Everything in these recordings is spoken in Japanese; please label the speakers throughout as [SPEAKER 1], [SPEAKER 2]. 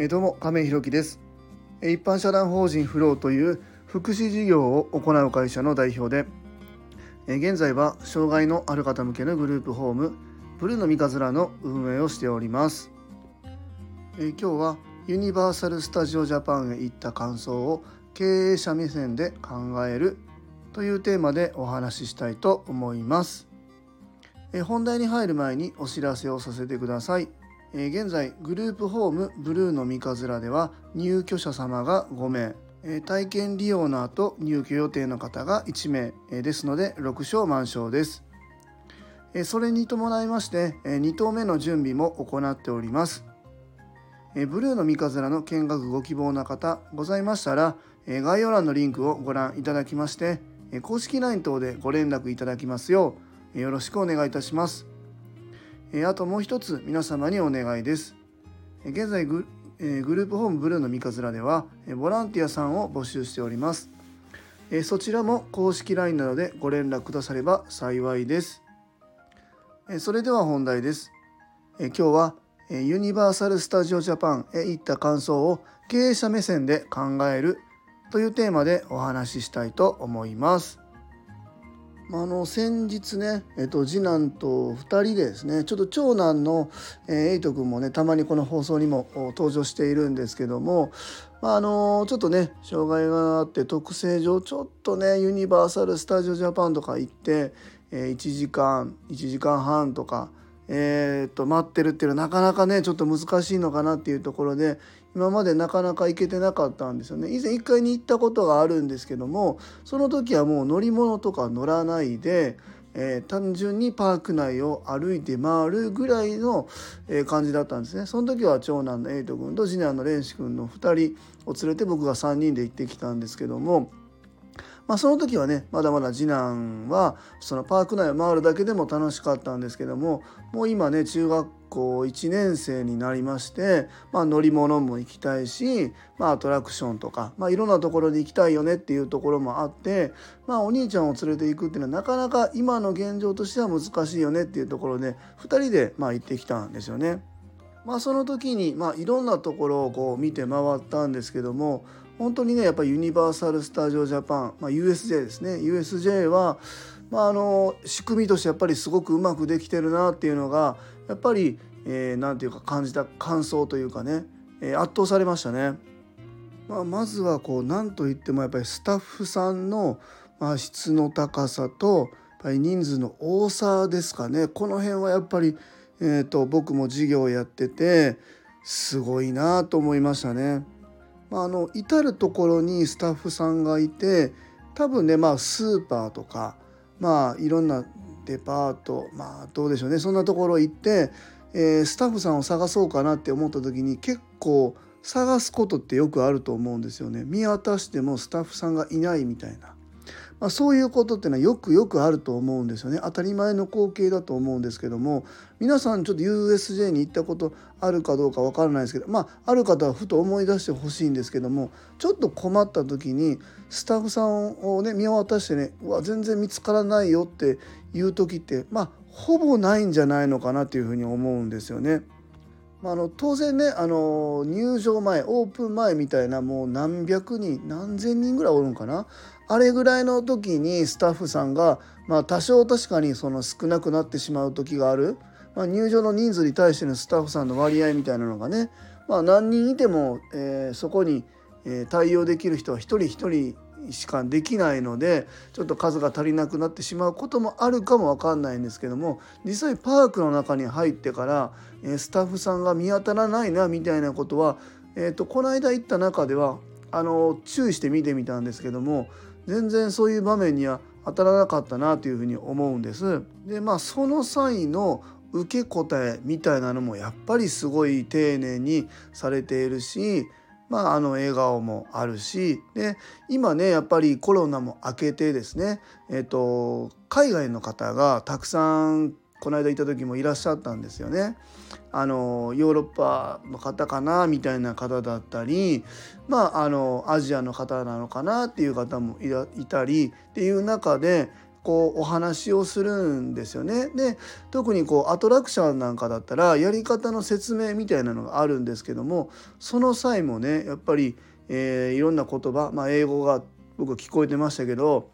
[SPEAKER 1] え、どうも亀井ひろきです。一般社団法人フローという福祉事業を行う会社の代表で現在は障害のある方向けのグループホームブルーの三日面の運営をしております。今日はユニバーサル・スタジオ・ジャパンへ行った感想を経営者目線で考えるというテーマでお話ししたいと思います。本題に入る前にお知らせをさせてください。え現在グループホームブルーの三日面では入居者様が5名、え体験利用の後入居予定の方が1名、えですので6床満床です、えそれに伴いまして、え2棟目の準備も行っております、えブルーの三日面の見学ご希望な方ございましたら、え概要欄のリンクをご覧いただきまして、公式 LINE 等でご連絡いただきますようよろしくお願いいたします。あともう一つ皆様にお願いです。現在グ,、えグループホームブルーの三日面ではボランティアさんを募集しております。えそちらも公式 LINE などでご連絡くだされば幸いです。えそれでは本題です。え今日はユニバーサル・スタジオ・ジャパンへ行った感想を経営者目線で考えるというテーマでお話ししたいと思います。まあの先日ね、えっと、次男と2人でですねちょっと長男の、えー、エイト君もねたまにこの放送にも登場しているんですけども、まあ、あのちょっとね障害があって特性上ちょっとねユニバーサル・スタジオ・ジャパンとか行って、え、1時間1時間半とか、えー、っと待ってるっていうのはなかなかねちょっと難しいのかなっていうところで今までなかなか行けてなかったんですよね。以前1回に行ったことがあるんですけどもその時はもう乗り物とか乗らないで、えー、単純にパーク内を歩いて回るぐらいの、えー、感じだったんですね。その時は長男のエイト君と次男の蓮司君の2人を連れて僕が3人で行ってきたんですけどもまあ、その時はねまだまだ次男はそのパーク内を回るだけでも楽しかったんですけどももう今ね中学校1年生になりまして、まあ、乗り物も行きたいし、まあ、アトラクションとか、まあ、いろんなところに行きたいよねっていうところもあって、まあ、お兄ちゃんを連れて行くっていうのはなかなか今の現状としては難しいよねっていうところで2人でまあ行ってきたんですよね。まあ、その時に、まあ、いろんなところをこう見て回ったんですけども本当にねやっぱユニバーサル・スタジオ・ジャパン、まあ、USJ ですね USJ は、まあ、あの仕組みとしてやっぱりすごくうまくできてるなっていうのがやっぱり何、えー、て言うか感じた感想というかね、えー、圧倒されましたね。まあ、まずはこう何といってもやっぱりスタッフさんの、まあ、質の高さとやっぱり人数の多さですかねこの辺はやっぱり、えーと僕も授業やっててすごいなと思いましたね。まあ、あの至る所にスタッフさんがいて多分ねまあスーパーとかまあいろんなデパートまあどうでしょうねそんなところ行って、えー、スタッフさんを探そうかなって思った時に結構探すことってよくあると思うんですよね。見渡してもスタッフさんがいないみたいな。まあ、そういうことっていうのはよくよくあると思うんですよね当たり前の光景だと思うんですけども皆さんちょっと USJ に行ったことあるかどうかわからないですけどまあある方はふと思い出してほしいんですけどもちょっと困った時にスタッフさんをね見渡してねうわ全然見つからないよっていう時ってまあほぼないんじゃないのかなというふうに思うんですよね。まあ、の当然ねあの入場前オープン前みたいなもう何百人何千人ぐらいおるんかな？あれぐらいの時にスタッフさんが、まあ、多少確かにその少なくなってしまう時がある、まあ、入場の人数に対してのスタッフさんの割合みたいなのがね、まあ、何人いても、えー、そこに、えー、対応できる人は一人一人しかできないのでちょっと数が足りなくなってしまうこともあるかも分かんないんですけども実際パークの中に入ってからスタッフさんが見当たらないなみたいなことは、えーと、この間行った中ではあの注意して見てみたんですけども全然そういう場面には当たらなかったなというふうに思うんです。でまあその際の受け答えみたいなのもやっぱりすごい丁寧にされているしまあ、あの笑顔もあるしで今ねやっぱりコロナも明けてですね、えーと、海外の方がたくさんこの間行った時もいらっしゃったんですよね。あのヨーロッパの方かなみたいな方だったり、まあ、あのアジアの方なのかなっていう方もいたりっていう中でこうお話をするんですよね。で特にこうアトラクションなんかだったらやり方の説明みたいなのがあるんですけどもその際もねやっぱり、えー、いろんな言葉、まあ、英語が僕聞こえてましたけど、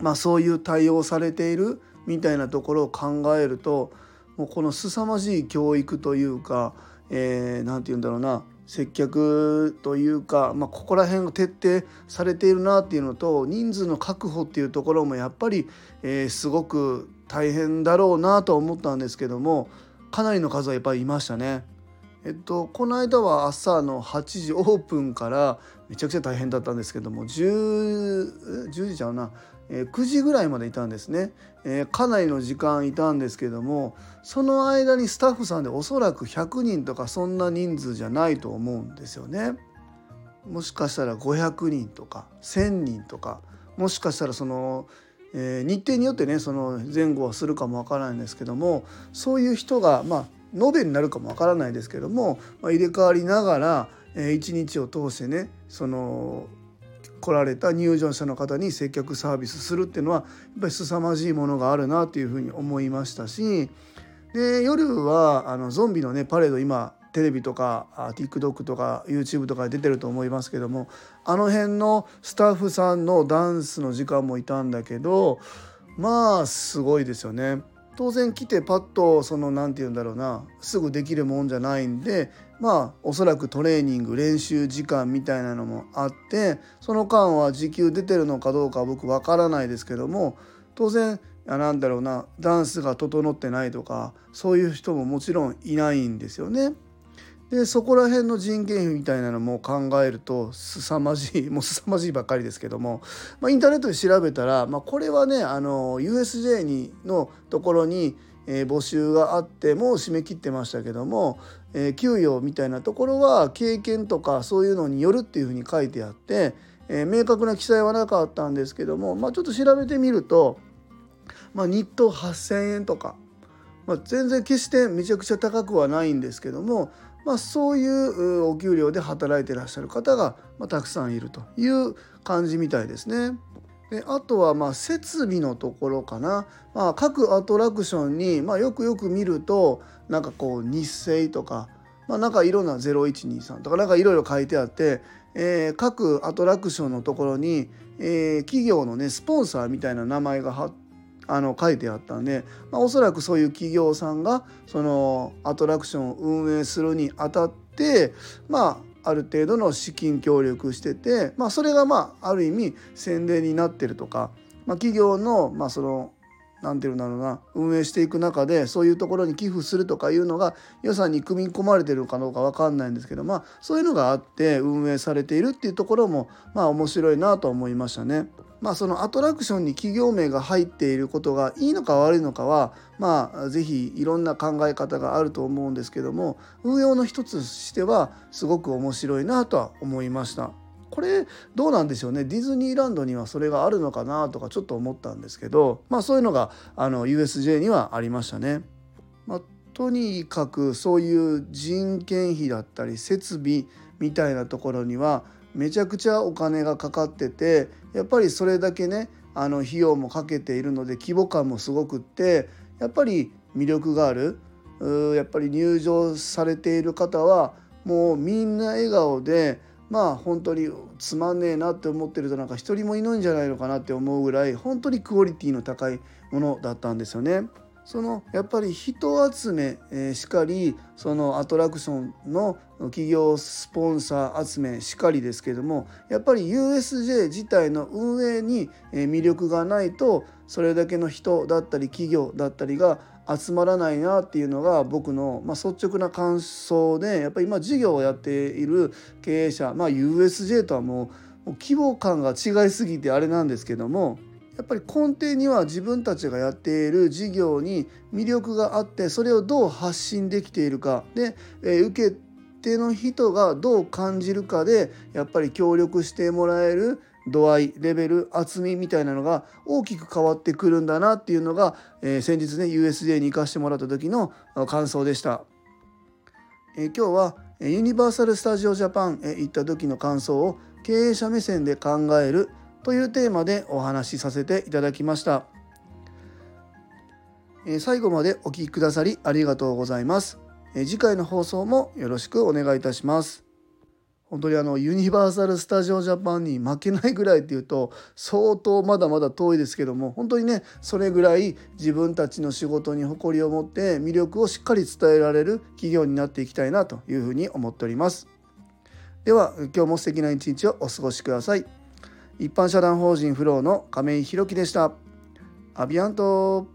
[SPEAKER 1] まあ、そういう対応されているみたいなところを考えるともうこの凄まじい教育というか何、えー、て言うんだろうな接客というか、まあ、ここら辺が徹底されているなっていうのと人数の確保っていうところもやっぱり、えー、すごく大変だろうなと思ったんですけどもかなりの数はやっぱりいましたね。えっと、この間は朝の8時オープンからめちゃくちゃ大変だったんですけども 10, 10時ちゃうなえ9時ぐらいまでいたんですね、えー、かなりの時間いたんですけどもその間にスタッフさんでおそらく100人とかそんな人数じゃないと思うんですよね。もしかしたら500人とか1,000人とかもしかしたらその、えー、日程によってねその前後はするかもわからないんですけどもそういう人がまあ延べになるかもわからないですけども、まあ、入れ替わりながら、えー、一日を通してねその来られた入場者の方に接客サービスするっていうのはやっぱり凄まじいものがあるなというふうに思いましたしで夜はあのゾンビのねパレード今テレビとか TikTok とか YouTube とかで出てると思いますけどもあの辺のスタッフさんのダンスの時間もいたんだけどまあすごいですよね。当然来てパッとその何て言うんだろうなすぐできるもんじゃないんでまあおそらくトレーニング練習時間みたいなのもあってその間は時給出てるのかどうかは僕わからないですけども当然なんだろうなダンスが整ってないとかそういう人ももちろんいないんですよね。でそこら辺の人件費みたいなのも考えると凄まじい もう凄まじいばっかりですけども、まあ、インターネットで調べたら、まあ、これはねあの USJ にのところに、えー、募集があってもう締め切ってましたけども、えー、給与みたいなところは経験とかそういうのによるっていうふうに書いてあって、えー、明確な記載はなかったんですけども、まあ、ちょっと調べてみると、まあ、日当8,000円とか、まあ、全然決してめちゃくちゃ高くはないんですけども、まあ、そういうお給料で働いてらっしゃる方が、ま、たくさんいるという感じみたいですね。であとはま設備のところかな、まあ、各アトラクションに、ま、よくよく見るとなんかこう日清とか、まあ、なんかいろんな0123とかなんかいろいろ書いてあって、えー、各アトラクションのところに、えー、企業のねスポンサーみたいな名前が貼ってあの書いてあったんで、まあ、おそらくそういう企業さんがそのアトラクションを運営するにあたってまあある程度の資金協力してて、まあ、それがまあある意味宣伝になってるとか、まあ、企業のまあその何て言うんだろうな運営していく中でそういうところに寄付するとかいうのが予算に組み込まれてるかどうか分かんないんですけどまあそういうのがあって運営されているっていうところもまあ面白いなと思いましたね。まあ、そのアトラクションに企業名が入っていることがいいのか悪いのかはまあ是非いろんな考え方があると思うんですけども運用の一つとしてはすごく面白いなとは思いました。これどうなんでしょうねディズニーランドにはそれがあるのかなとかちょっと思ったんですけどまあそういうのがあの USJ にはありましたね。まあ、とにかくそういう人件費だったり設備みたいなところにはめちゃくちゃお金がかかっててやっぱりそれだけねあの費用もかけているので規模感もすごくってやっぱり魅力があるやっぱり入場されている方はもうみんな笑顔でまあ本当につまんねえなって思ってるとなんか一人もいないんじゃないのかなって思うぐらい本当にクオリティの高いものだったんですよね。そのやっぱり人集め、えー、しかりそのアトラクションの企業スポンサー集めしかりですけどもやっぱり USJ 自体の運営に魅力がないとそれだけの人だったり企業だったりが集まらないなっていうのが僕の、まあ、率直な感想でやっぱり今事業をやっている経営者、まあ、USJ とはもう規模感が違いすぎてあれなんですけどもやっぱり根底には自分たちがやっている事業に魅力があってそれをどう発信できているかで、え、受け手の人がどう感じるかでやっぱり協力してもらえる度合いレベル厚みみたいなのが大きく変わってくるんだなっていうのが、えー、先日ね USJ に行かしてもらった時の感想でした。えー、今日はユニバーサル・スタジオ・ジャパンへ行った時の感想を経営者目線で考えるというテーマでお話しさせていただきました。最後までお聴きくださりありがとうございます。次回の放送もよろしくお願いいたします。本当にあのユニバーサル・スタジオ・ジャパンに負けないぐらいっていうと相当まだまだ遠いですけども本当にねそれぐらい自分たちの仕事に誇りを持って魅力をしっかり伝えられる企業になっていきたいなというふうに思っております。では今日も素敵な一日をお過ごしください。一般社団法人フローの亀井宏樹でした。アビアント